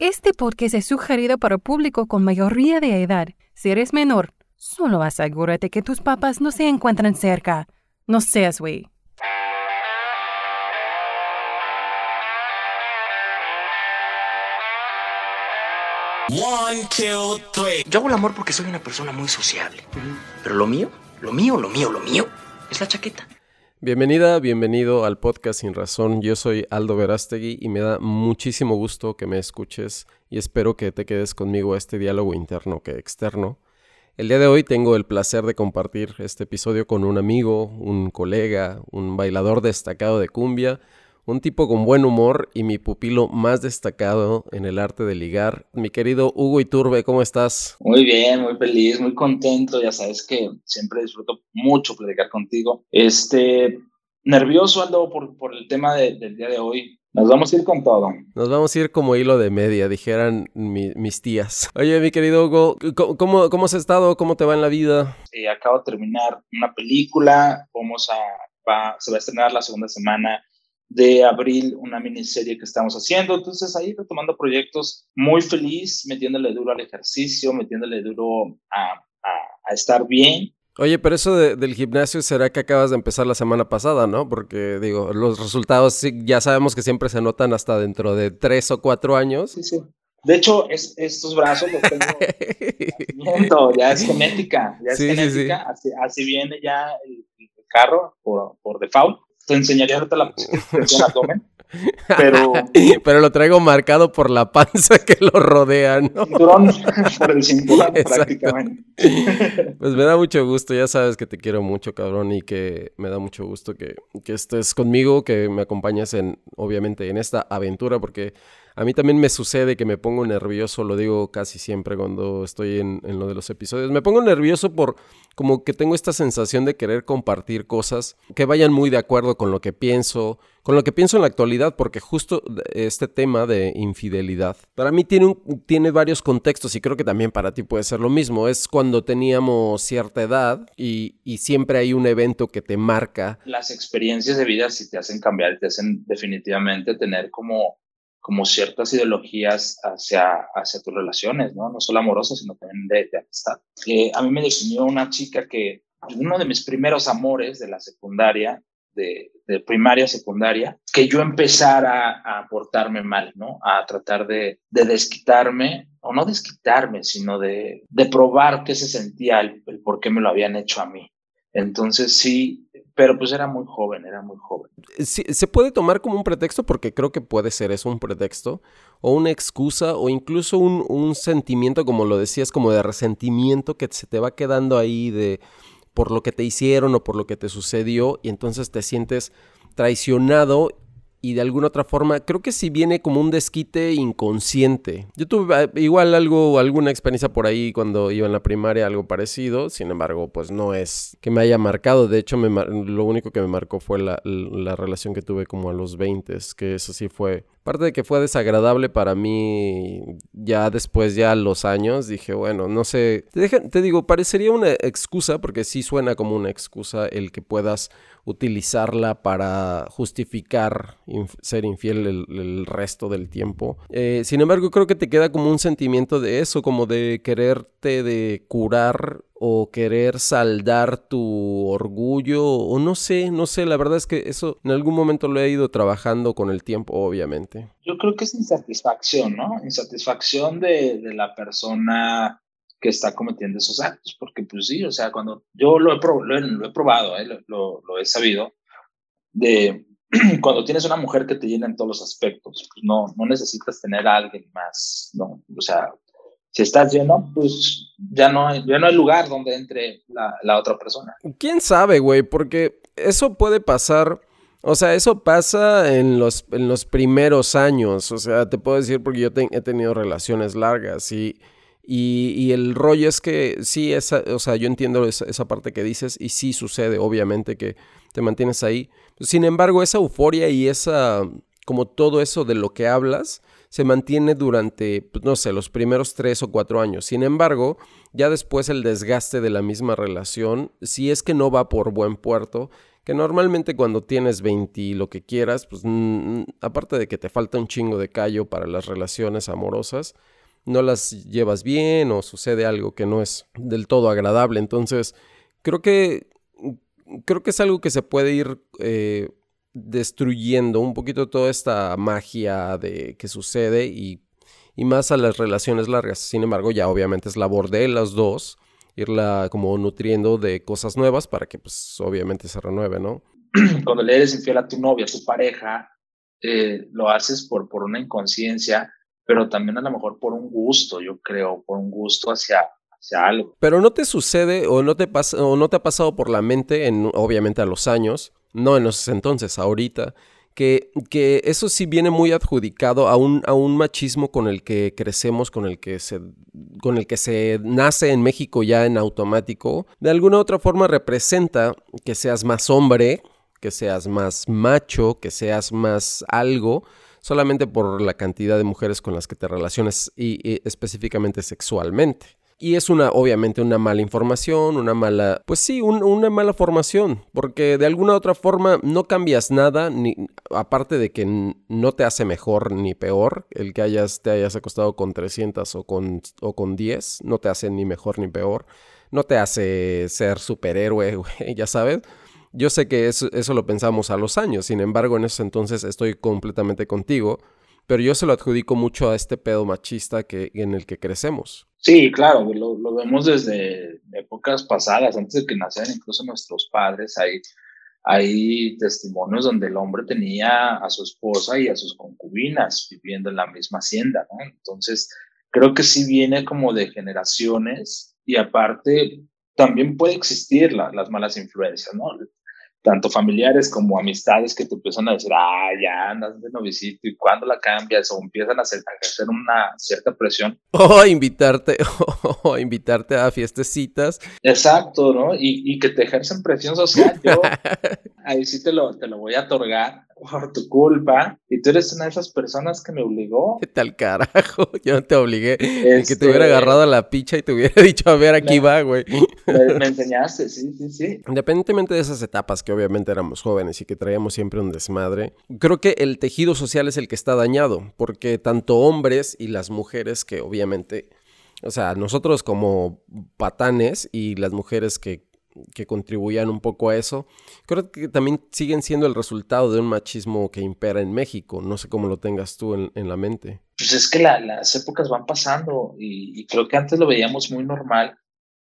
Este podcast es sugerido para público con mayoría de edad. Si eres menor, solo asegúrate que tus papás no se encuentran cerca. No seas güey. One, two, three. Yo hago el amor porque soy una persona muy sociable. Pero lo mío, lo mío, lo mío, lo mío es la chaqueta. Bienvenida, bienvenido al podcast Sin Razón. Yo soy Aldo Verástegui y me da muchísimo gusto que me escuches y espero que te quedes conmigo a este diálogo interno que externo. El día de hoy tengo el placer de compartir este episodio con un amigo, un colega, un bailador destacado de cumbia, un tipo con buen humor y mi pupilo más destacado en el arte de ligar. Mi querido Hugo Iturbe, ¿cómo estás? Muy bien, muy feliz, muy contento. Ya sabes que siempre disfruto mucho platicar contigo. Este, nervioso ando por, por el tema del día de hoy. Nos vamos a ir con todo. Nos vamos a ir como hilo de media, dijeran mis tías. Oye, mi querido Hugo, ¿cómo, ¿cómo has estado? ¿Cómo te va en la vida? Eh, acabo de terminar una película. Vamos a, va, se va a estrenar la segunda semana de abril una miniserie que estamos haciendo. Entonces ahí retomando proyectos, muy feliz, metiéndole duro al ejercicio, metiéndole duro a, estar bien. Oye, pero eso del gimnasio será que acabas de empezar la semana pasada, ¿no? Porque digo, los resultados ya sabemos que siempre se notan hasta dentro de tres o cuatro años. Sí, sí. De hecho, es, estos brazos los tengo ya es genética, ya es genética, Así, viene ya el, carro por, por default te enseñaría ahorita la posición abdomen. Pero, pero lo traigo marcado por la panza que lo rodea, ¿no? Cinturón, por el cinturón prácticamente. Pues me da mucho gusto, ya sabes que te quiero mucho, cabrón, y que me da mucho gusto que, que estés conmigo, que me acompañes en, obviamente, en esta aventura, porque a mí también me sucede que me pongo nervioso, lo digo casi siempre cuando estoy en, lo de los episodios. Me pongo nervioso por como que tengo esta sensación de querer compartir cosas que vayan muy de acuerdo con lo que pienso, con lo que pienso en la actualidad, porque justo este tema de infidelidad, para mí tiene, un, tiene varios contextos y creo que también para ti puede ser lo mismo. Es cuando teníamos cierta edad y, y siempre hay un evento que te marca. Las experiencias de vida sí te hacen cambiar, te hacen definitivamente tener como como ciertas ideologías hacia, hacia tus relaciones, ¿no? No solo amorosas, sino también de, amistad. Eh, a mí me definió una chica que uno de mis primeros amores de la secundaria, de, de primaria, secundaria, que yo empezara a portarme mal, ¿no? A tratar de, de desquitarme, o no desquitarme, sino de, probar qué se sentía, el por qué me lo habían hecho a mí. Entonces sí, pero pues era muy joven, era muy joven. ¿Se puede tomar como un pretexto? Porque creo que puede ser eso, un pretexto, o una excusa, o incluso un, un sentimiento, como lo decías, como de resentimiento que se te va quedando ahí de por lo que te hicieron o por lo que te sucedió, y entonces te sientes traicionado y de alguna otra forma, creo que si viene como un desquite inconsciente. Yo tuve ah, igual algo, alguna experiencia por ahí cuando iba en la primaria, algo parecido, sin embargo, pues no es que me haya marcado, de hecho, me, lo único que me marcó fue la, la relación que tuve como a los 20, que eso sí fue Aparte de que fue desagradable para mí ya después, ya los años, dije, bueno, no sé, te, digo, parecería una excusa, porque sí suena como una excusa el que puedas utilizarla para justificar ser infiel el, resto del tiempo. Eh, sin embargo, creo que te queda como un sentimiento de eso, como de quererte de curar o querer saldar tu orgullo o no sé, no sé, la verdad es que eso en algún momento lo he ido trabajando con el tiempo, obviamente. Yo creo que es insatisfacción, ¿no? Insatisfacción de, de la persona que está cometiendo esos actos, porque pues sí, o sea, cuando yo lo he, lo he, probado, ¿eh? lo, lo, he sabido, de cuando tienes una mujer que te llena en todos los aspectos, pues no, no necesitas tener a alguien más, ¿no? O sea, si estás lleno, pues ya no hay, ya no hay lugar donde entre la, la otra persona. ¿Quién sabe, güey? Porque eso puede pasar... O sea, eso pasa en los, en los primeros años. O sea, te puedo decir porque yo he tenido relaciones largas y, y, y, el rollo es que sí, esa, o sea, yo entiendo esa, esa, parte que dices y sí sucede, obviamente, que te mantienes ahí. Sin embargo, esa euforia y esa, como todo eso de lo que hablas, se mantiene durante, pues, no sé, los primeros tres o cuatro años. Sin embargo, ya después el desgaste de la misma relación, si es que no va por buen puerto, que normalmente cuando tienes 20 y lo que quieras, pues aparte de que te falta un chingo de callo para las relaciones amorosas, no las llevas bien o sucede algo que no es del todo agradable. Entonces, creo que creo que es algo que se puede ir eh, destruyendo un poquito toda esta magia de que sucede y, y, más a las relaciones largas. Sin embargo, ya obviamente es labor de las dos irla como nutriendo de cosas nuevas para que pues obviamente se renueve, ¿no? Cuando le eres infiel a tu novia, a tu pareja, eh, lo haces por, por una inconsciencia, pero también a lo mejor por un gusto, yo creo, por un gusto hacia, hacia algo. Pero no te sucede o no te, pasa, o no te ha pasado por la mente, en, obviamente a los años, no en esos entonces, ahorita, que, que, eso sí viene muy adjudicado a un, a un machismo con el que crecemos, con el que, se, con el que se nace en México ya en automático. De alguna u otra forma representa que seas más hombre, que seas más macho, que seas más algo, solamente por la cantidad de mujeres con las que te relaciones y específicamente sexualmente. Y es una, obviamente, una mala información, una mala, pues sí, una mala formación, porque de alguna otra forma no cambias nada, ni, aparte de que no te hace mejor ni peor, el que hayas, te hayas acostado con 300 o con, o con 10, no te hace ni mejor ni peor, no te hace ser superhéroe, güey, ya sabes. Yo sé que eso, eso lo pensamos a los años, sin embargo, en ese entonces estoy completamente contigo pero yo se lo adjudico mucho a este pedo machista que, en el que crecemos. Sí, claro, lo, lo, vemos desde épocas pasadas, antes de que nacieran incluso nuestros padres, hay, hay testimonios donde el hombre tenía a su esposa y a sus concubinas viviendo en la misma hacienda. Entonces, creo que sí viene como de generaciones y aparte también puede existir las malas influencias, ¿no? Tanto familiares como amistades que te empiezan a decir, ah, ya andas de novicito y cuándo la cambias o empiezan a hacer, a hacer una cierta presión. O invitarte, o invitarte a fiestecitas. Exacto, ¿no? Y, y que te ejercen presión social. Yo ahí sí te lo, te lo voy a otorgar por tu culpa y tú eres una de esas personas que me obligó. ¿Qué tal carajo? Yo no te obligué. que te hubiera este, agarrado a la picha y te hubiera dicho, a ver, aquí va, güey. Me, enseñaste, sí, sí, sí. Independientemente de esas etapas que obviamente éramos jóvenes y que traíamos siempre un desmadre, creo que el tejido social es el que está dañado, porque tanto hombres y las mujeres que obviamente... O sea, nosotros como patanes y las mujeres que que contribuían un poco a eso, creo que también siguen siendo el resultado de un machismo que impera en México. No sé cómo lo tengas tú en, la mente. Pues es que las épocas van pasando y, creo que antes lo veíamos muy normal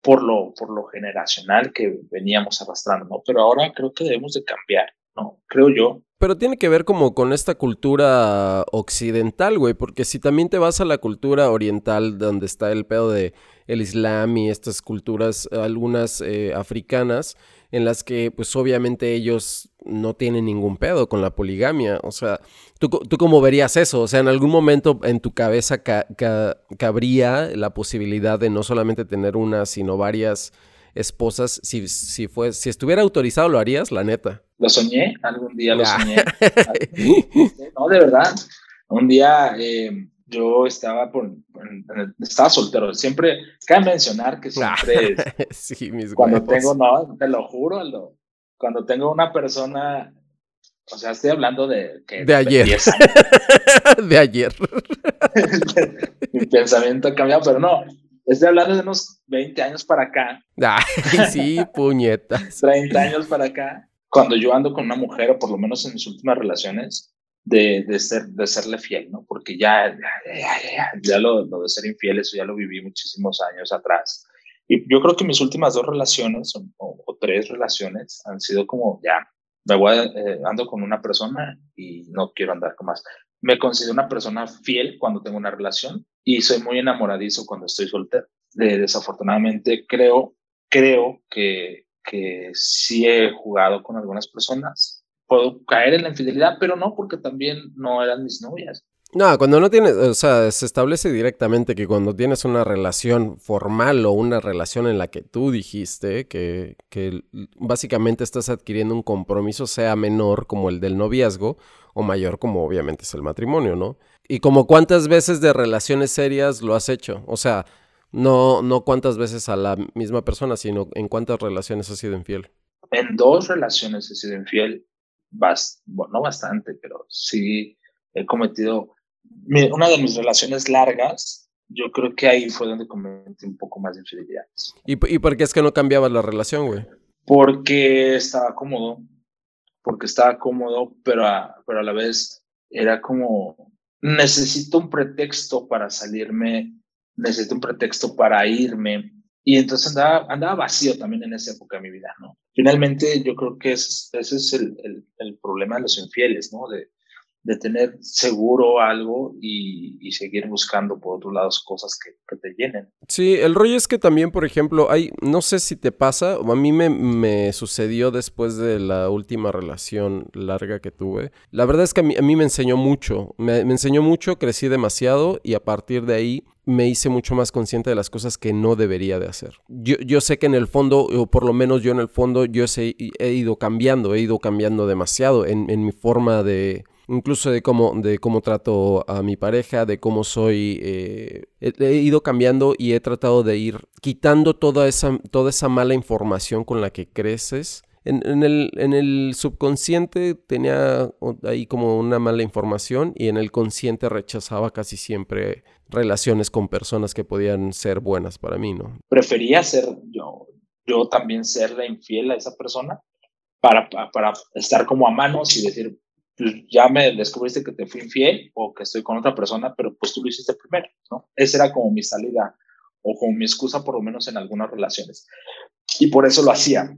por lo, por lo generacional que veníamos arrastrando, ¿no? Pero ahora creo que debemos de cambiar, ¿no? Creo yo. Pero tiene que ver como con esta cultura occidental, güey, porque si también te vas a la cultura oriental donde está el pedo de el Islam y estas culturas, algunas eh, africanas, en las que pues obviamente ellos no tienen ningún pedo con la poligamia. O sea, ¿tú, tú cómo verías eso? O sea, en algún momento en tu cabeza cabría la posibilidad de no solamente tener una, sino varias esposas. Si, si, fue, si estuviera autorizado, ¿lo harías? La neta. Lo soñé, algún día lo ah. soñé. no, de verdad. Un día... Eh, yo estaba por, estaba soltero. Siempre, cabe mencionar que siempre, sí, mis cuando tengo, no, te lo juro, cuando tengo una persona, o sea, estoy hablando de que de ayer, de ayer. Mi pensamiento ha cambiado, pero no, estoy hablando de unos 20 años para acá. Ay, sí, puñetas. 30 años para acá. Cuando yo ando con una mujer, o por lo menos en mis últimas relaciones, de, de, ser, de serle fiel, ¿no? Porque ya, ya, ya, ya lo, lo, de ser infiel, eso ya lo viví muchísimos años atrás. Y yo creo que mis últimas dos relaciones o, tres relaciones han sido como, ya, me voy, eh, ando con una persona y no quiero andar con más. Me considero una persona fiel cuando tengo una relación y soy muy enamoradizo cuando estoy soltero. desafortunadamente creo, creo que, que sí he jugado con algunas personas puedo caer en la infidelidad, pero no porque también no eran mis novias. No, cuando no tienes, o sea, se establece directamente que cuando tienes una relación formal o una relación en la que tú dijiste que, que básicamente estás adquiriendo un compromiso, sea menor como el del noviazgo o mayor como obviamente es el matrimonio, ¿no? Y como cuántas veces de relaciones serias lo has hecho, o sea, no, no cuántas veces a la misma persona, sino en cuántas relaciones has sido infiel. en dos relaciones he sido infiel, no bastante, pero sí he cometido, una de mis relaciones largas, yo creo que ahí fue donde cometí un poco más de infidelidad. ¿Y, ¿Y por qué es que no cambiabas la relación, güey? Porque estaba cómodo, porque estaba cómodo, pero a, pero a la vez era como, necesito un pretexto para salirme, necesito un pretexto para irme. Y entonces andaba, andaba vacío también en esa época de mi vida, ¿no? Finalmente, yo creo que ese, es el, el, el, problema de los infieles, ¿no? De, de tener seguro algo y, y, seguir buscando por otros lados cosas que, que, te llenen. Sí, el rollo es que también, por ejemplo, hay, no sé si te pasa, a mí me, me, sucedió después de la última relación larga que tuve. La verdad es que a mí, a mí me enseñó mucho, me, me enseñó mucho, crecí demasiado y a partir de ahí me hice mucho más consciente de las cosas que no debería de hacer. Yo, yo sé que en el fondo, o por lo menos yo en el fondo, yo he, he ido cambiando, he ido cambiando demasiado en, en mi forma de incluso de cómo, de cómo trato a mi pareja, de cómo soy, eh, he, ido cambiando y he tratado de ir quitando toda esa, toda esa mala información con la que creces. En, el, en el subconsciente tenía ahí como una mala información y en el consciente rechazaba casi siempre relaciones con personas que podían ser buenas para mí, ¿no? Prefería ser yo, yo también serle infiel a esa persona para, para estar como a manos y decir, ya me descubriste que te fui infiel o que estoy con otra persona, pero pues tú lo hiciste primero, ¿no? Esa era como mi salida o como mi excusa por lo menos en algunas relaciones. Y por eso lo hacía.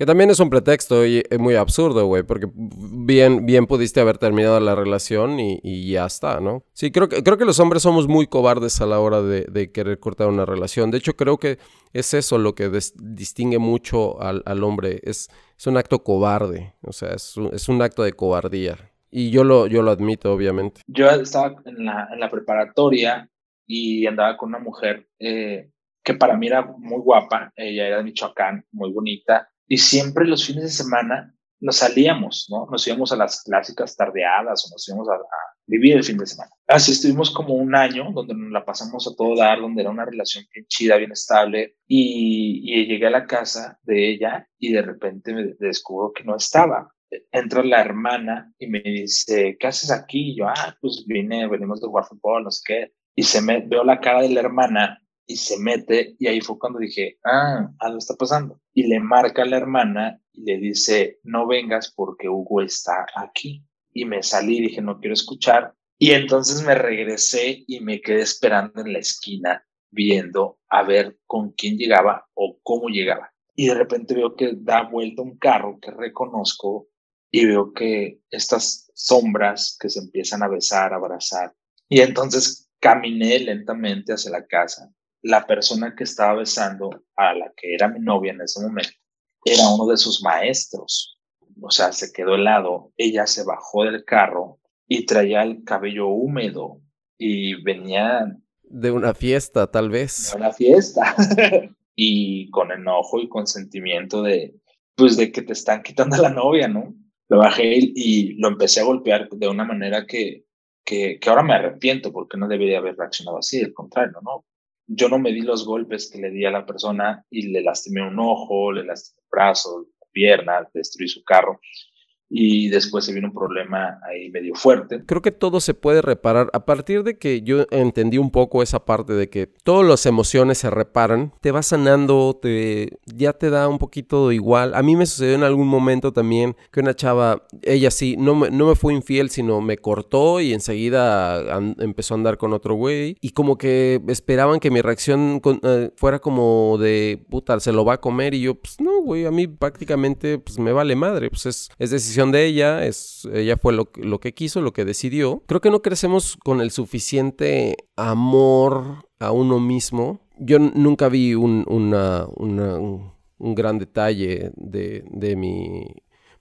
Que también es un pretexto y es muy absurdo, güey, porque bien, bien pudiste haber terminado la relación y, ya está, ¿no? Sí, creo que, creo que los hombres somos muy cobardes a la hora de, querer cortar una relación. De hecho, creo que es eso lo que distingue mucho al, al hombre. Es, es, un acto cobarde, o sea, es un, es un, acto de cobardía. Y yo lo, yo lo admito, obviamente. Yo estaba en la, en la preparatoria y andaba con una mujer eh, que para mí era muy guapa. Ella era de Michoacán, muy bonita y siempre los fines de semana nos salíamos, ¿no? Nos íbamos a las clásicas tardeadas o nos íbamos a, vivir el fin de semana. Así estuvimos como un año donde nos la pasamos a todo dar, donde era una relación bien chida, bien estable. Y, llegué a la casa de ella y de repente me descubro que no estaba. Entra la hermana y me dice, ¿qué haces aquí? Y yo, ah, pues vine, venimos de jugar fútbol, no sé qué. Y se me veo la cara de la hermana y se mete y ahí fue cuando dije, ah, algo está pasando. Y le marca a la hermana y le dice, no vengas porque Hugo está aquí. Y me salí y dije, no quiero escuchar. Y entonces me regresé y me quedé esperando en la esquina viendo a ver con quién llegaba o cómo llegaba. Y de repente veo que da vuelta un carro que reconozco y veo que estas sombras que se empiezan a besar, a abrazar. Y entonces caminé lentamente hacia la casa la persona que estaba besando a la que era mi novia en ese momento era uno de sus maestros. O sea, se quedó helado. Ella se bajó del carro y traía el cabello húmedo y venía... De una fiesta, tal vez. De una fiesta. y con enojo y con sentimiento de, pues, de que te están quitando a la novia, ¿no? Lo bajé y lo empecé a golpear de una manera que, que, que ahora me arrepiento porque no debería haber reaccionado así, al contrario, ¿no? Yo no me di los golpes que le di a la persona y le lastimé un ojo, le lastimé un brazo, pierna, destruí su carro y después se vino un problema ahí medio fuerte. Creo que todo se puede reparar a partir de que yo entendí un poco esa parte de que todas las emociones se reparan, te va sanando, te ya te da un poquito igual. A mí me sucedió en algún momento también que una chava, ella sí, no me, no me fue infiel, sino me cortó y enseguida empezó a andar con otro güey y como que esperaban que mi reacción eh, fuera como de puta, se lo va a comer y yo, pues no, güey, a mí prácticamente pues me vale madre, pues es, es decisión de ella, es, ella fue lo, lo que quiso, lo que decidió. Creo que no crecemos con el suficiente amor a uno mismo. Yo nunca vi un, una, un, gran detalle de, de mi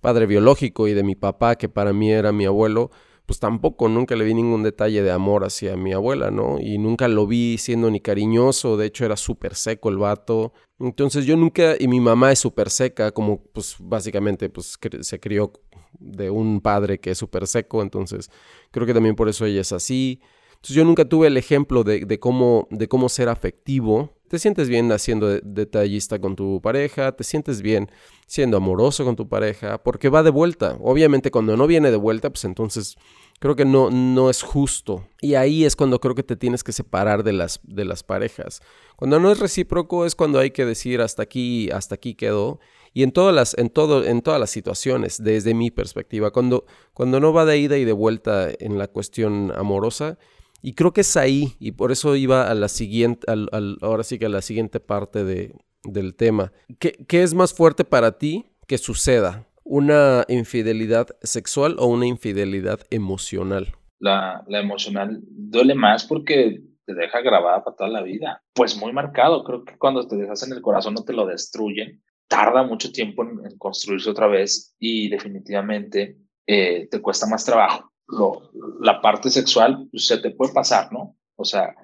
padre biológico y de mi papá, que para mí era mi abuelo, pues tampoco nunca le vi ningún detalle de amor hacia mi abuela, ¿no? Y nunca lo vi siendo ni cariñoso, de hecho era súper seco el vato. Entonces yo nunca, y mi mamá es súper seca, como pues básicamente pues se crió de un padre que es súper seco, entonces creo que también por eso ella es así. Entonces yo nunca tuve el ejemplo de, cómo, de cómo ser afectivo te sientes bien haciendo detallista con tu pareja, te sientes bien siendo amoroso con tu pareja, porque va de vuelta. Obviamente cuando no viene de vuelta, pues entonces creo que no, no es justo. Y ahí es cuando creo que te tienes que separar de las, de las parejas. Cuando no es recíproco es cuando hay que decir hasta aquí, hasta aquí quedó. Y en todas las, en todo, en todas las situaciones, desde mi perspectiva, cuando, cuando no va de ida y de vuelta en la cuestión amorosa, y creo que es ahí, y por eso iba a la siguiente, ahora sí que a la siguiente parte de, del tema. ¿Qué, ¿Qué es más fuerte para ti que suceda? ¿Una infidelidad sexual o una infidelidad emocional? La, la emocional duele más porque te deja grabada para toda la vida. Pues muy marcado, creo que cuando te deshacen el corazón no te lo destruyen, tarda mucho tiempo en, construirse otra vez y definitivamente eh, te cuesta más trabajo. Lo, la parte sexual pues, se te puede pasar, ¿no? O sea,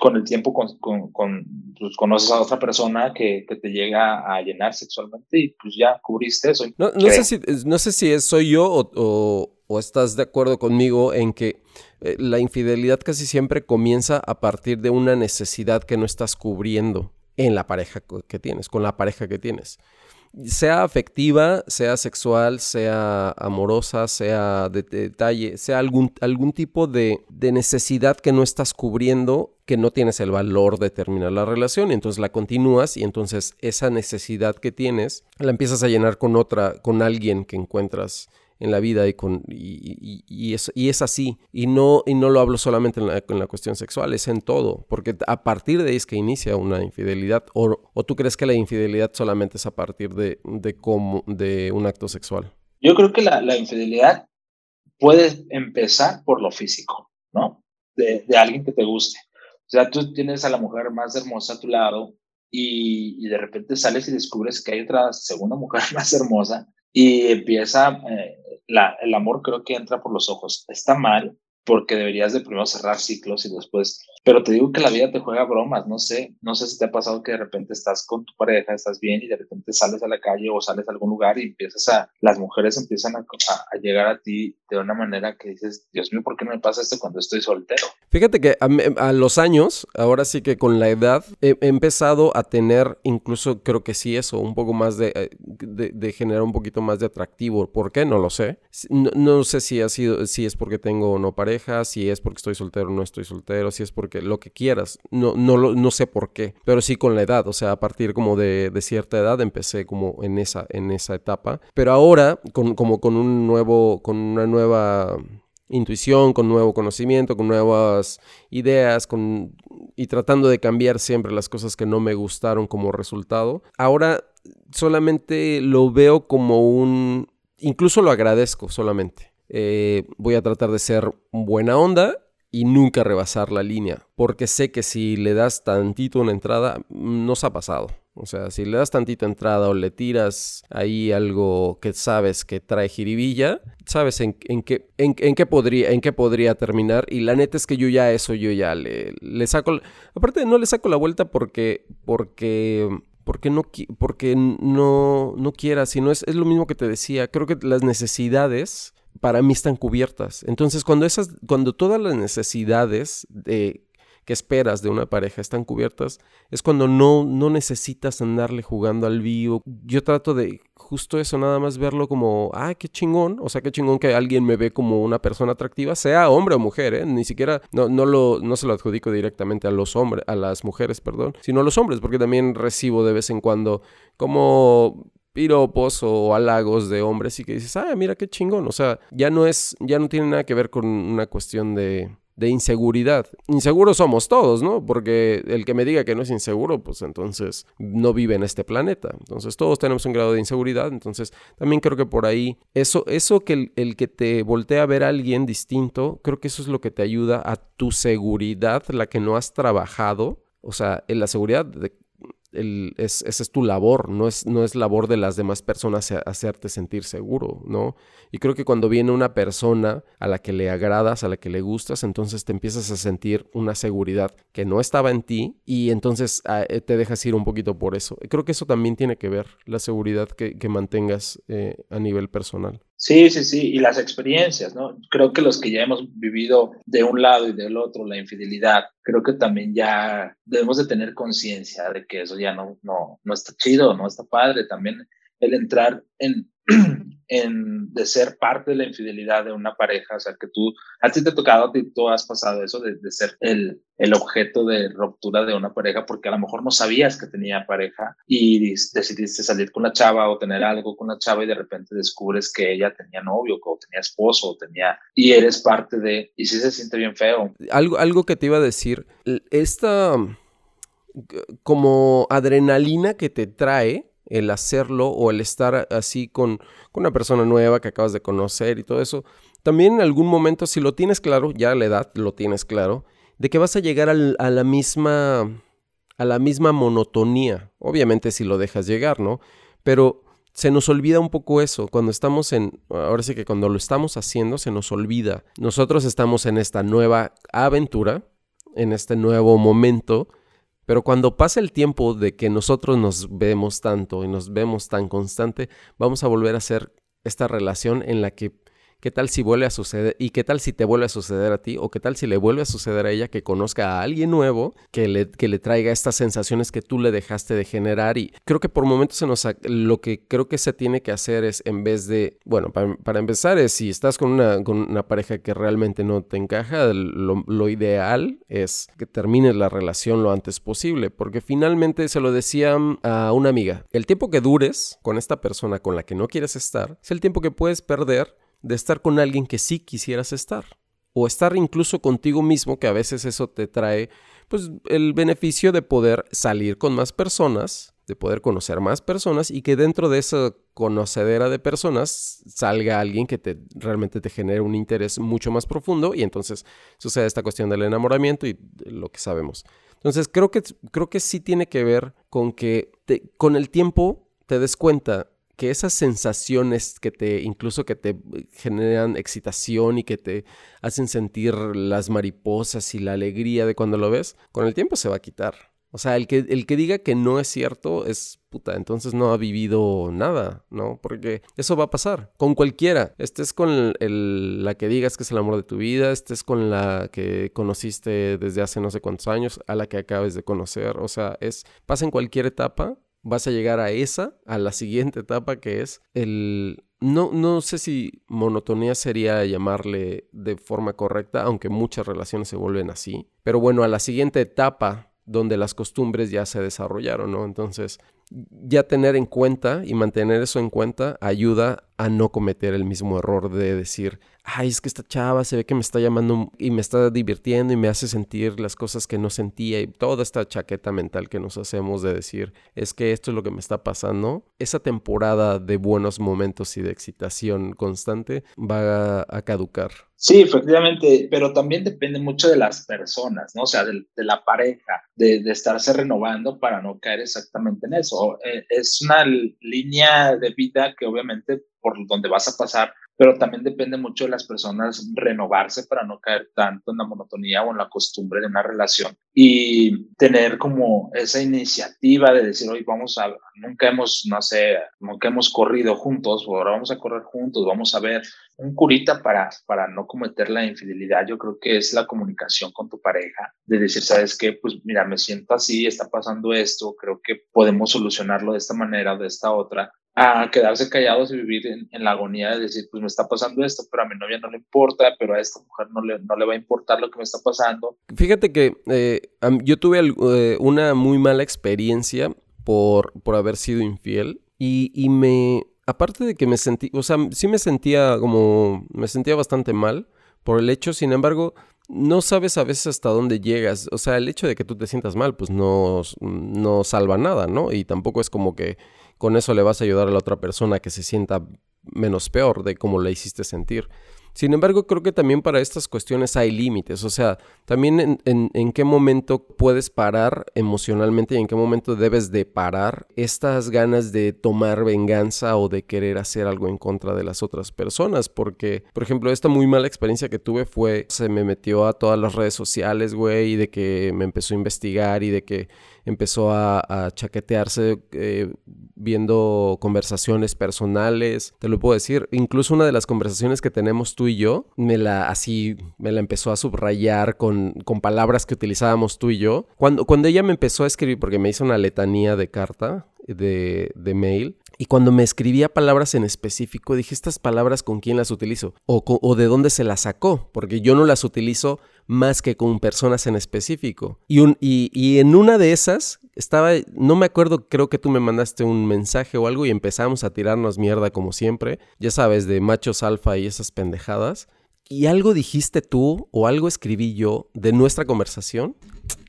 con el tiempo con, con, con pues, conoces a otra persona que, que, te llega a llenar sexualmente y pues ya cubriste eso. No, no sé, si, no sé si es, soy yo o, o, o, estás de acuerdo conmigo en que eh, la infidelidad casi siempre comienza a partir de una necesidad que no estás cubriendo en la pareja que tienes, con la pareja que tienes. Sea afectiva, sea sexual, sea amorosa, sea de, detalle, sea algún, algún tipo de, de, necesidad que no estás cubriendo, que no tienes el valor de terminar la relación, y entonces la continúas y entonces esa necesidad que tienes la empiezas a llenar con otra, con alguien que encuentras en la vida y, con, y, y, es, y, es, así. Y no, y no lo hablo solamente en la, en la, cuestión sexual, es en todo, porque a partir de ahí es que inicia una infidelidad. O, o tú crees que la infidelidad solamente es a partir de, de, cómo, de un acto sexual? Yo creo que la, la, infidelidad puede empezar por lo físico, ¿no? De, de, alguien que te guste. O sea, tú tienes a la mujer más hermosa a tu lado y, y de repente sales y descubres que hay otra segunda mujer más hermosa y empieza eh, la, el amor creo que entra por los ojos. Está mal porque deberías de primero cerrar ciclos y después pero te digo que la vida te juega bromas, no sé, no sé si te ha pasado que de repente estás con tu pareja, estás bien y de repente sales a la calle o sales a algún lugar y empiezas a, las mujeres empiezan a, a, llegar a ti de una manera que dices, Dios mío, ¿por qué no me pasa esto cuando estoy soltero? Fíjate que a, a los años, ahora sí que con la edad, he, he, empezado a tener incluso, creo que sí eso, un poco más de, eh, de, de, generar un poquito más de atractivo. ¿Por qué? No lo sé. No, no sé si ha sido, si es porque tengo o no pareja, si es porque estoy soltero o no estoy soltero, si es porque lo que quieras. No, no, no sé por qué, pero sí con la edad. O sea, a partir como de, de cierta edad empecé como en esa, en esa etapa. Pero ahora, con, como con un nuevo, con una nueva intuición, con nuevo conocimiento, con nuevas ideas, con y tratando de cambiar siempre las cosas que no me gustaron como resultado. Ahora solamente lo veo como un incluso lo agradezco solamente. Eh, voy a tratar de ser buena onda y nunca rebasar la línea, porque sé que si le das tantito una entrada, nos ha pasado. O sea, si le das tantita entrada o le tiras ahí algo que sabes que trae jiribilla, sabes en, qué, en, en, qué podría, en qué podría terminar. Y la neta es que yo ya eso, yo ya le, le saco... Aparte no le saco la vuelta porque... porque porque no, porque no, no quiera, sino es, es lo mismo que te decía. Creo que las necesidades para mí están cubiertas. Entonces, cuando esas, cuando todas las necesidades de, que esperas de una pareja están cubiertas, es cuando no, no necesitas andarle jugando al vivo. Yo trato de justo eso, nada más verlo como, ah, qué chingón, o sea, qué chingón que alguien me ve como una persona atractiva, sea hombre o mujer, ¿eh? Ni siquiera, no, no, lo, no se lo adjudico directamente a los hombres, a las mujeres, perdón, sino a los hombres, porque también recibo de vez en cuando como piropos o halagos de hombres y que dices, ah, mira qué chingón. O sea, ya no es, ya no tiene nada que ver con una cuestión de, inseguridad. Inseguros somos todos, ¿no? Porque el que me diga que no es inseguro, pues entonces no vive en este planeta. Entonces todos tenemos un grado de inseguridad. Entonces también creo que por ahí, eso, eso que el, el que te voltea a ver a alguien distinto, creo que eso es lo que te ayuda a tu seguridad, la que no has trabajado. O sea, en la seguridad de, es, esa es tu labor, no es, no es labor de las demás personas hacerte sentir seguro, ¿no? Y creo que cuando viene una persona a la que le agradas, a la que le gustas, entonces te empiezas a sentir una seguridad que no estaba en ti y entonces ah, eh, te dejas ir un poquito por eso. Creo que eso también tiene que ver, la seguridad que, que mantengas eh, a nivel personal. Sí, sí, sí, y las experiencias, ¿no? Creo que los que ya hemos vivido de un lado y del otro la infidelidad, creo que también ya debemos de tener conciencia de que eso ya no, no, no está chido, no está padre. También el entrar en, en, de ser parte de la infidelidad de una pareja, o sea, que tú, a ti te ha tocado, tú has pasado eso de, de ser el, el, objeto de ruptura de una pareja porque a lo mejor no sabías que tenía pareja y decidiste salir con la chava o tener algo con la chava y de repente descubres que ella tenía novio o tenía esposo o tenía y eres parte de y sí se siente bien feo. Algo, algo que te iba a decir, esta como adrenalina que te trae el hacerlo o el estar así con, una persona nueva que acabas de conocer y todo eso. También en algún momento, si lo tienes claro, ya a la edad lo tienes claro, de que vas a llegar a la misma a la misma monotonía. Obviamente si lo dejas llegar, ¿no? Pero se nos olvida un poco eso. Cuando estamos en, ahora sí que cuando lo estamos haciendo, se nos olvida. Nosotros estamos en esta nueva aventura, en este nuevo momento, pero cuando pasa el tiempo de que nosotros nos vemos tanto y nos vemos tan constante, vamos a volver a hacer esta relación en la que ¿Qué tal si vuelve a suceder? ¿Y qué tal si te vuelve a suceder a ti? ¿O qué tal si le vuelve a suceder a ella que conozca a alguien nuevo que le, que le traiga estas sensaciones que tú le dejaste de generar? Y creo que por momentos se nos, lo que creo que se tiene que hacer es en vez de, bueno, para, empezar es si estás con una, con una, pareja que realmente no te encaja, lo, lo ideal es que termines la relación lo antes posible, porque finalmente se lo decía a una amiga, el tiempo que dures con esta persona con la que no quieres estar es el tiempo que puedes perder de estar con alguien que sí quisieras estar. O estar incluso contigo mismo, que a veces eso te trae pues el beneficio de poder salir con más personas, de poder conocer más personas y que dentro de esa conocedera de personas salga alguien que te realmente te genere un interés mucho más profundo y entonces sucede esta cuestión del enamoramiento y lo que sabemos. Entonces creo que, creo que sí tiene que ver con que con el tiempo te des cuenta que esas sensaciones que te, incluso que te generan excitación y que te hacen sentir las mariposas y la alegría de cuando lo ves, con el tiempo se va a quitar. O sea, el que, el que diga que no es cierto es puta, entonces no ha vivido nada, ¿no? Porque eso va a pasar con cualquiera. Estés con la que digas que es el amor de tu vida, estés con la que conociste desde hace no sé cuántos años, a la que acabes de conocer. O sea, es, pasa en cualquier etapa vas a llegar a esa, a la siguiente etapa que es el... No, no sé si monotonía sería llamarle de forma correcta, aunque muchas relaciones se vuelven así. Pero bueno, a la siguiente etapa donde las costumbres ya se desarrollaron, ¿no? Entonces, ya tener en cuenta y mantener eso en cuenta ayuda a no cometer el mismo error de decir, ay, es que esta chava se ve que me está llamando y me está divirtiendo y me hace sentir las cosas que no sentía y toda esta chaqueta mental que nos hacemos de decir, es que esto es lo que me está pasando. Esa temporada de buenos momentos y de excitación constante va a, caducar. Sí, efectivamente, pero también depende mucho de las personas, ¿no? O sea, de, la pareja, de, estarse renovando para no caer exactamente en eso. Eh, es una línea de vida que obviamente por donde vas a pasar, pero también depende mucho de las personas renovarse para no caer tanto en la monotonía o en la costumbre de una relación y tener como esa iniciativa de decir, hoy vamos a, nunca hemos, no sé, nunca hemos corrido juntos, ahora vamos a correr juntos, vamos a ver un curita para, para no cometer la infidelidad. Yo creo que es la comunicación con tu pareja, de decir, ¿sabes qué? Pues mira, me siento así, está pasando esto, creo que podemos solucionarlo de esta manera o de esta otra a quedarse callados y vivir en, la agonía de decir, pues me está pasando esto, pero a mi novia no le importa, pero a esta mujer no le, no le va a importar lo que me está pasando. Fíjate que eh, yo tuve eh, una muy mala experiencia por, por haber sido infiel y, y, me, aparte de que me sentí, o sea, sí me sentía como, me sentía bastante mal por el hecho, sin embargo, no sabes a veces hasta dónde llegas. O sea, el hecho de que tú te sientas mal, pues no, no salva nada, ¿no? Y tampoco es como que con eso le vas a ayudar a la otra persona que se sienta menos peor de cómo le hiciste sentir. Sin embargo, creo que también para estas cuestiones hay límites. O sea, también en, en, qué momento puedes parar emocionalmente y en qué momento debes de parar estas ganas de tomar venganza o de querer hacer algo en contra de las otras personas. Porque, por ejemplo, esta muy mala experiencia que tuve fue, se me metió a todas las redes sociales, güey, y de que me empezó a investigar y de que empezó a, chaquetearse eh, viendo conversaciones personales. Te lo puedo decir, incluso una de las conversaciones que tenemos tú y yo, me la así, me la empezó a subrayar con, con palabras que utilizábamos tú y yo. Cuando, cuando ella me empezó a escribir, porque me hizo una letanía de carta, de, de, mail. Y cuando me escribía palabras en específico, dije, ¿estas palabras con quién las utilizo? O, o, de dónde se las sacó, porque yo no las utilizo más que con personas en específico. Y, un, y, y, en una de esas estaba, no me acuerdo, creo que tú me mandaste un mensaje o algo y empezamos a tirarnos mierda como siempre, ya sabes, de machos alfa y esas pendejadas. Y algo dijiste tú o algo escribí yo de nuestra conversación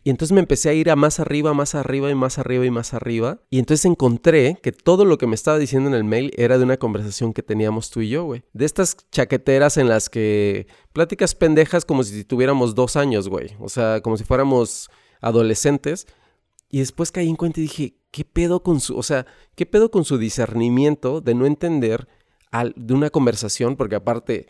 y entonces me empecé a ir a más arriba, más arriba y más arriba y más arriba. Y entonces encontré que todo lo que me estaba diciendo en el mail era de una conversación que teníamos tú y yo, güey. De estas chaqueteras en las que pláticas pendejas como si tuviéramos dos años, güey. O sea, como si fuéramos adolescentes. Y después caí en cuenta y dije, ¿qué pedo con su, o sea, qué pedo con su discernimiento de no entender al, de una conversación? Porque aparte,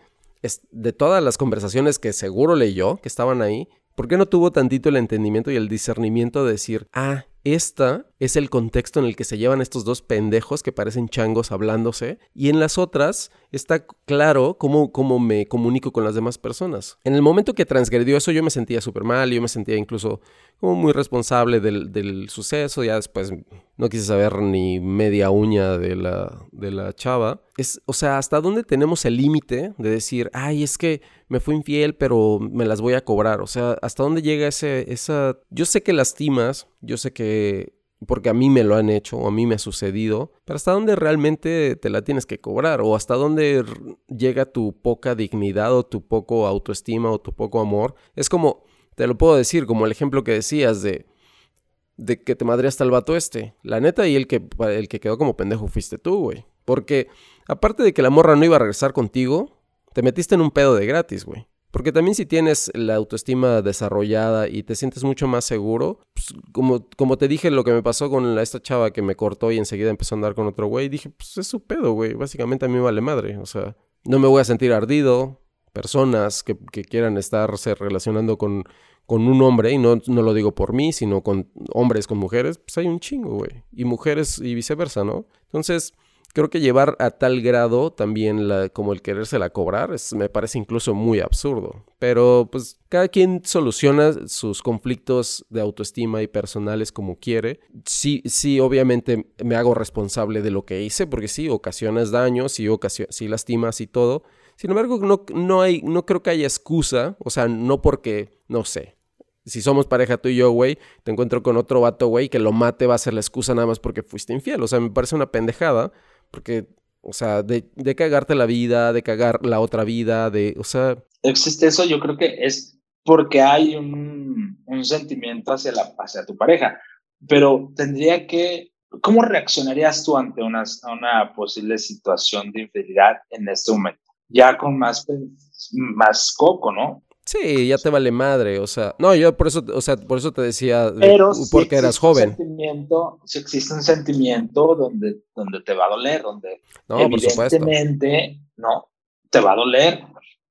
de todas las conversaciones que seguro leyó, que estaban ahí, ¿Por qué no tuvo tantito el entendimiento y el discernimiento de decir, ah, esta es el contexto en el que se llevan estos dos pendejos que parecen changos hablándose. Y en las otras está claro cómo, cómo me comunico con las demás personas. En el momento que transgredió eso yo me sentía súper mal, yo me sentía incluso como muy responsable del, del, suceso. Ya después no quise saber ni media uña de la, de la chava. Es, o sea, hasta dónde tenemos el límite de decir, ay, es que me fui infiel, pero me las voy a cobrar. O sea, hasta dónde llega ese, esa... Yo sé que lastimas, yo sé que porque a mí me lo han hecho o a mí me ha sucedido, pero hasta dónde realmente te la tienes que cobrar o hasta dónde llega tu poca dignidad o tu poco autoestima o tu poco amor. Es como, te lo puedo decir, como el ejemplo que decías de, de que te madreaste al vato este. La neta y el que, el que quedó como pendejo fuiste tú, güey. Porque aparte de que la morra no iba a regresar contigo, te metiste en un pedo de gratis, güey. Porque también si tienes la autoestima desarrollada y te sientes mucho más seguro, pues, como, como te dije lo que me pasó con esta chava que me cortó y enseguida empezó a andar con otro güey, dije, pues es su pedo, güey. Básicamente a mí vale madre. O sea, no me voy a sentir ardido. Personas que, que quieran estarse relacionando con, con un hombre, y no, no lo digo por mí, sino con hombres con mujeres, pues hay un chingo, güey. Y mujeres y viceversa, ¿no? Entonces, creo que llevar a tal grado también como el querérsela cobrar me parece incluso muy absurdo. Pero pues cada quien soluciona sus conflictos de autoestima y personales como quiere. Sí, sí, obviamente me hago responsable de lo que hice porque sí, ocasionas daños, sí, sí lastimas y todo. Sin embargo, no, no, hay, no creo que haya excusa, o sea, no porque, no sé, si somos pareja tú y yo, güey, te encuentro con otro vato, güey, que lo mate va a ser la excusa nada más porque fuiste infiel. O sea, me parece una pendejada. Porque, o sea, de, de cagarte la vida, de cagar la otra vida, de, o sea... Existe eso, yo creo que es porque hay un, un sentimiento hacia, la, hacia tu pareja, pero tendría que, ¿cómo reaccionarías tú ante una, una posible situación de infidelidad en este momento? Ya con más, más coco, ¿no? Sí, ya te vale madre, o sea, no, yo por eso, o sea, por eso te decía, Pero porque eras joven. Sentimiento, si existe un sentimiento donde, donde te va a doler, donde no, evidentemente, no, te va a doler,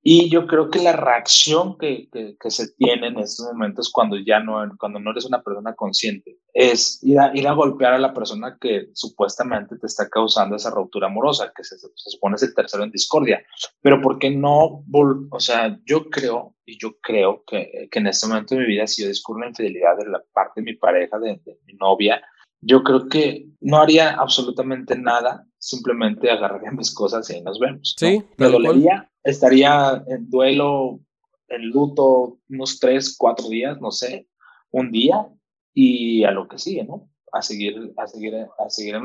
y yo creo que la reacción que, que, se tiene en estos momentos cuando ya no, cuando no eres una persona consciente es ir a, ir a golpear a la persona que supuestamente te está causando esa ruptura amorosa, que se, supone es el tercero en discordia. Pero ¿por qué no? O sea, yo creo, y yo creo que, que en este momento de mi vida, si yo descubro una infidelidad de la parte de mi pareja, de, de mi novia, yo creo que no haría absolutamente nada, simplemente agarraría mis cosas y nos vemos. Sí, me dolería, estaría en duelo, en luto, unos tres, cuatro días, no sé, un día y a lo que sigue, ¿no? A seguir, a seguir, a seguir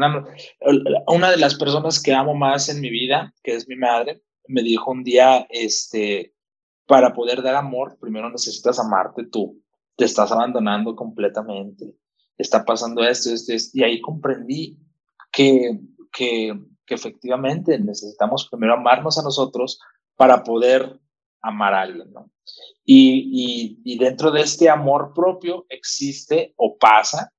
Una de las personas que amo más en mi vida, que es mi madre, me dijo un día, este, para poder dar amor, primero necesitas amarte tú. Te estás abandonando completamente. Está pasando esto, esto, esto. Y ahí comprendí que, que, efectivamente necesitamos primero amarnos a nosotros para poder amar a alguien. Y, dentro de este amor propio existe o pasa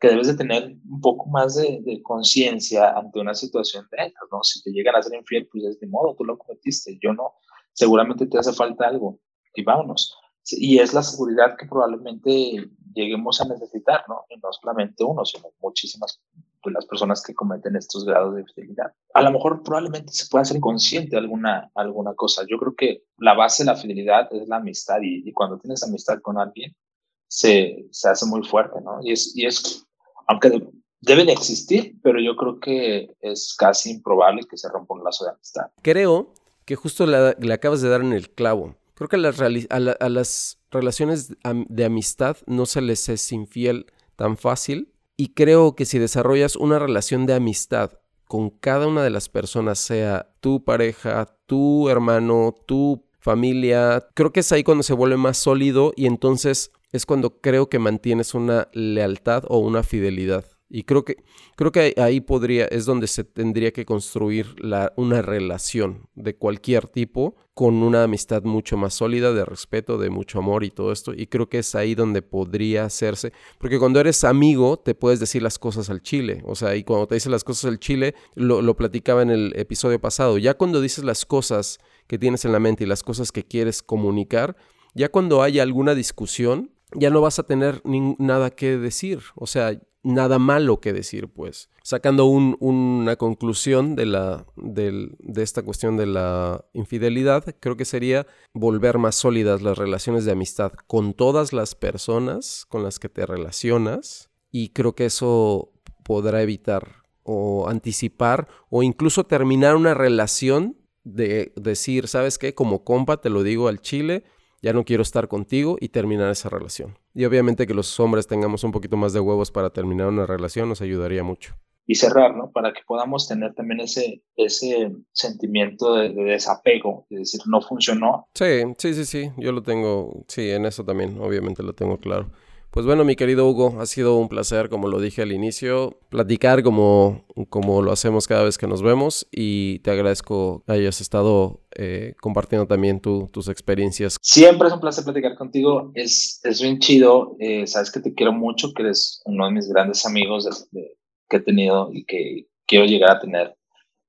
que debes de tener un poco más de, de conciencia ante una situación de estas, ¿no? Si te llegan a ser infiel, pues es de modo, tú lo cometiste, yo no, seguramente te hace falta algo y vámonos. Y es la seguridad que probablemente lleguemos a necesitar, ¿no? Y no solamente uno, sino muchísimas de las personas que cometen estos grados de fidelidad. A lo mejor probablemente se pueda ser consciente de alguna, alguna cosa. Yo creo que la base de la fidelidad es la amistad y, cuando tienes amistad con alguien se, se, hace muy fuerte, ¿no? Y es, y es aunque deben existir, pero yo creo que es casi improbable que se rompa un lazo de amistad. Creo que justo le acabas de dar en el clavo. Creo que a las, a las relaciones de amistad no se les es infiel tan fácil y creo que si desarrollas una relación de amistad con cada una de las personas, sea tu pareja, tu hermano, tu familia, creo que es ahí cuando se vuelve más sólido y entonces es cuando creo que mantienes una lealtad o una fidelidad. Y creo que, creo que ahí podría, es donde se tendría que construir la, una relación de cualquier tipo con una amistad mucho más sólida, de respeto, de mucho amor y todo esto. Y creo que es ahí donde podría hacerse. Porque cuando eres amigo, te puedes decir las cosas al chile. O sea, y cuando te dices las cosas al chile, lo, lo platicaba en el episodio pasado. Ya cuando dices las cosas que tienes en la mente y las cosas que quieres comunicar, ya cuando haya alguna discusión, ya no vas a tener nada que decir. O sea, nada malo que decir, pues. Sacando una conclusión de, de, esta cuestión de la infidelidad, creo que sería volver más sólidas las relaciones de amistad con todas las personas con las que te relacionas y creo que eso podrá evitar o anticipar o incluso terminar una relación de decir, ¿sabes qué? Como compa, te lo digo al chile, ya no quiero estar contigo y terminar esa relación. Y obviamente que los hombres tengamos un poquito más de huevos para terminar una relación nos ayudaría mucho. Y cerrar, ¿no? Para que podamos tener también ese, ese sentimiento de, de, desapego, de decir, no funcionó. Sí, sí, sí, sí, yo lo tengo, sí, en eso también, obviamente lo tengo claro. Pues bueno, mi querido Hugo, ha sido un placer, como lo dije al inicio, platicar como, como lo hacemos cada vez que nos vemos y te agradezco que hayas estado eh, compartiendo también tus experiencias. Siempre es un placer platicar contigo, es, es bien chido, eh, sabes que te quiero mucho, que eres uno de mis grandes amigos que he tenido y que quiero llegar a tener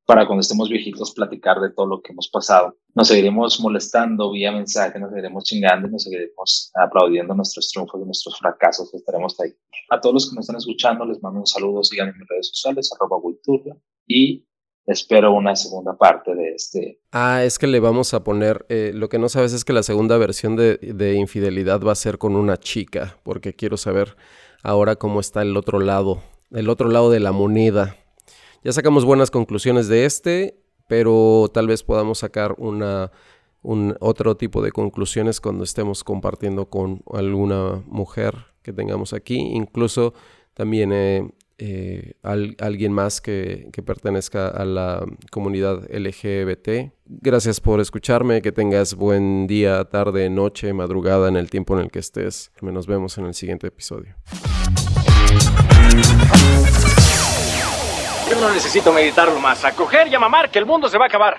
para cuando estemos viejitos platicar de todo lo que hemos pasado. Nos seguiremos molestando vía mensaje, nos seguiremos chingando y nos seguiremos aplaudiendo nuestros triunfos y nuestros fracasos. Estaremos ahí. A todos los que nos están escuchando, les mando un saludo. Sigan en mis redes sociales, arroba y espero una segunda parte de este. Ah, es que le vamos a poner, eh, lo que no sabes es que la segunda versión de, de infidelidad va a ser con una chica, porque quiero saber ahora cómo está el otro lado, el otro lado de la moneda. Ya sacamos buenas conclusiones de este, pero tal vez podamos sacar una, un, otro tipo de conclusiones cuando estemos compartiendo con alguna mujer que tengamos aquí, incluso también eh, eh, alguien más que, que, pertenezca a la comunidad LGBT. Gracias por escucharme, que tengas buen día, tarde, noche, madrugada en el tiempo en el que estés. Nos vemos en el siguiente episodio. Yo no necesito meditarlo más. A coger y a mamar que el mundo se va a acabar.